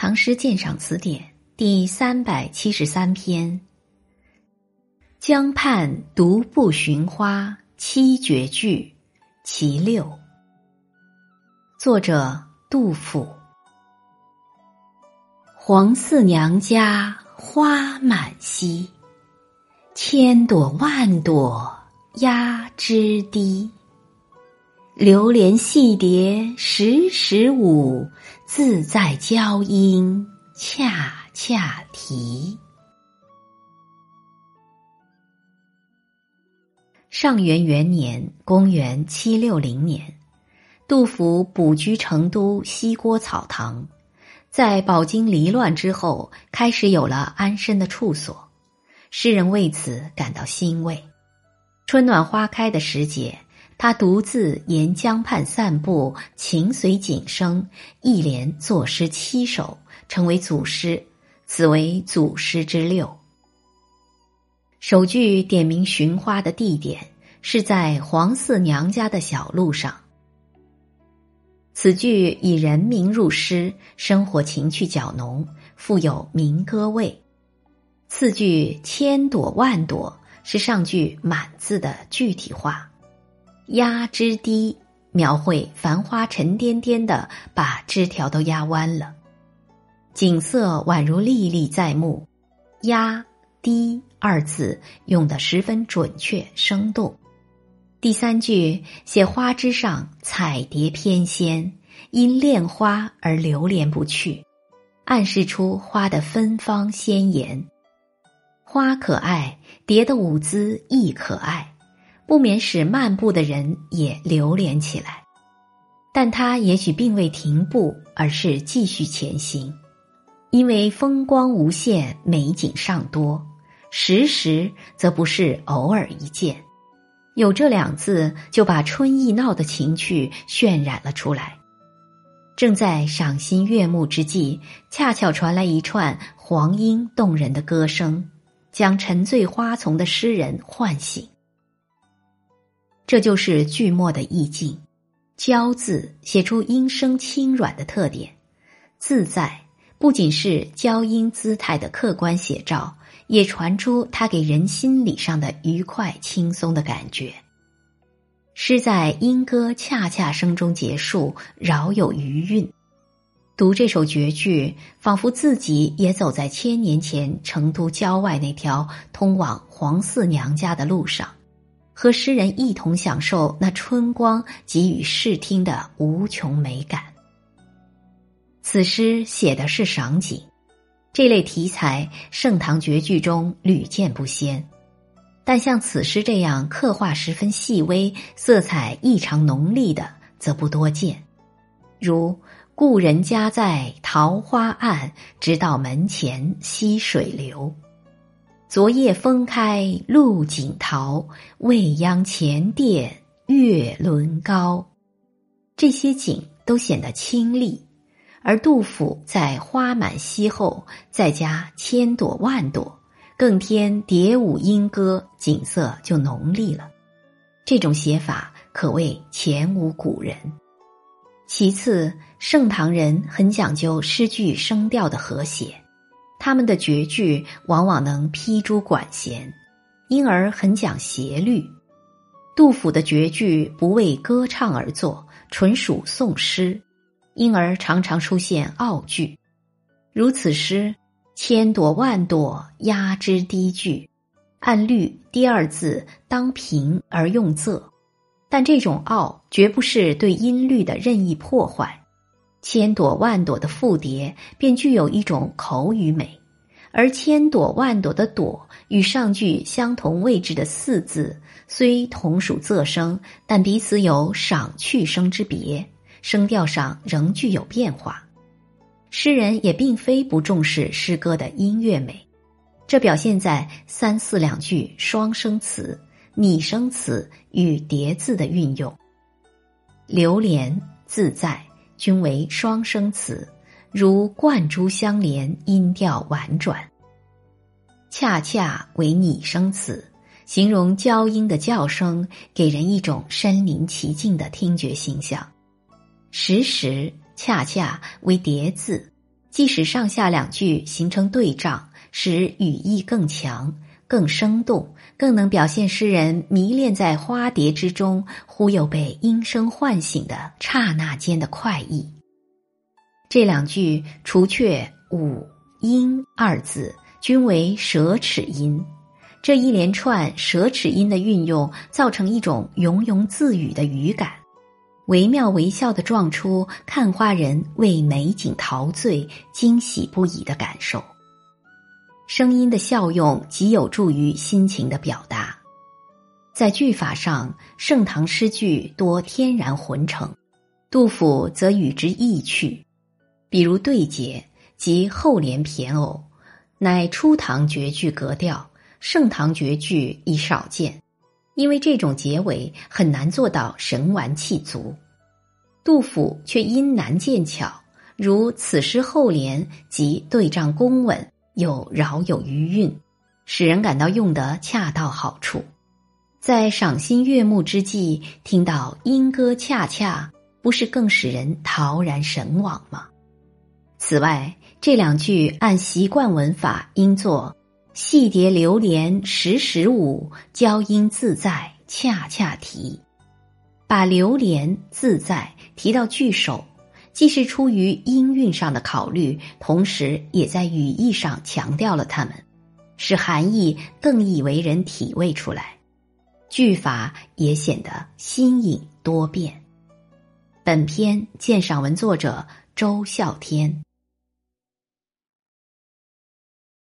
唐诗鉴赏词典第三百七十三篇。江畔独步寻花七绝句，其六。作者杜甫。黄四娘家花满蹊，千朵万朵压枝低。流连戏蝶时时舞，自在娇莺恰恰啼。上元元年（公元七六零年），杜甫卜居成都西郭草堂，在饱经离乱之后，开始有了安身的处所。诗人为此感到欣慰。春暖花开的时节。他独自沿江畔散步，情随景生，一连作诗七首，成为祖诗。此为祖诗之六。首句点明寻花的地点是在黄四娘家的小路上。此句以人名入诗，生活情趣较浓，富有民歌味。次句千朵万朵是上句满字的具体化。压枝低，描绘繁花沉甸甸的把枝条都压弯了，景色宛如历历在目。压低二字用的十分准确生动。第三句写花枝上彩蝶翩跹，因恋花而流连不去，暗示出花的芬芳鲜艳。花可爱，蝶的舞姿亦可爱。不免使漫步的人也流连起来，但他也许并未停步，而是继续前行，因为风光无限，美景尚多。时时则不是偶尔一见，有这两字就把春意闹的情趣渲染了出来。正在赏心悦目之际，恰巧传来一串黄莺动人的歌声，将沉醉花丛的诗人唤醒。这就是句末的意境，“娇”字写出音声轻软的特点，“自在”不仅是娇音姿态的客观写照，也传出他给人心理上的愉快轻松的感觉。诗在莺歌恰恰声中结束，饶有余韵。读这首绝句，仿佛自己也走在千年前成都郊外那条通往黄四娘家的路上。和诗人一同享受那春光给予视听的无穷美感。此诗写的是赏景，这类题材盛唐绝句中屡见不鲜，但像此诗这样刻画十分细微、色彩异常浓丽的，则不多见。如“故人家在桃花岸，直到门前溪水流。”昨夜风开露井桃，未央前殿月轮高。这些景都显得清丽，而杜甫在花满溪后再加千朵万朵，更添蝶舞莺歌，景色就浓丽了。这种写法可谓前无古人。其次，盛唐人很讲究诗句声调的和谐。他们的绝句往往能劈诸管弦，因而很讲谐律。杜甫的绝句不为歌唱而作，纯属宋诗，因而常常出现傲句。如此诗“千朵万朵压枝低”句，按律第二字当平而用仄，但这种傲绝不是对音律的任意破坏。千朵万朵的复叠，便具有一种口语美，而千朵万朵的“朵”与上句相同位置的“四”字，虽同属仄声，但彼此有赏去声之别，声调上仍具有变化。诗人也并非不重视诗歌的音乐美，这表现在三四两句双声词、拟声词与叠字的运用，流连自在。均为双声词，如贯珠相连，音调婉转；恰恰为拟声词，形容娇莺的叫声，给人一种身临其境的听觉形象。时时恰恰为叠字，即使上下两句形成对仗，使语意更强、更生动，更能表现诗人迷恋在花蝶之中，忽又被音声唤醒的刹那间的快意。这两句除却“五音”二字，均为舌齿音。这一连串舌齿音的运用，造成一种庸庸自语的语感，惟妙惟肖的撞出看花人为美景陶醉、惊喜不已的感受。声音的效用极有助于心情的表达。在句法上，盛唐诗句多天然浑成，杜甫则与之异趣。比如对节及后联骈偶，乃初唐绝句格调，盛唐绝句已少见。因为这种结尾很难做到神完气足，杜甫却因难见巧，如此诗后联即对仗工稳，又饶有余韵，使人感到用得恰到好处。在赏心悦目之际，听到莺歌恰恰，不是更使人陶然神往吗？此外，这两句按习惯文法应作“细蝶流连时时舞，娇莺自在恰恰啼”，把流连自在提到句首，既是出于音韵上的考虑，同时也在语义上强调了它们，使含义更易为人体味出来，句法也显得新颖多变。本篇鉴赏文作者周孝天。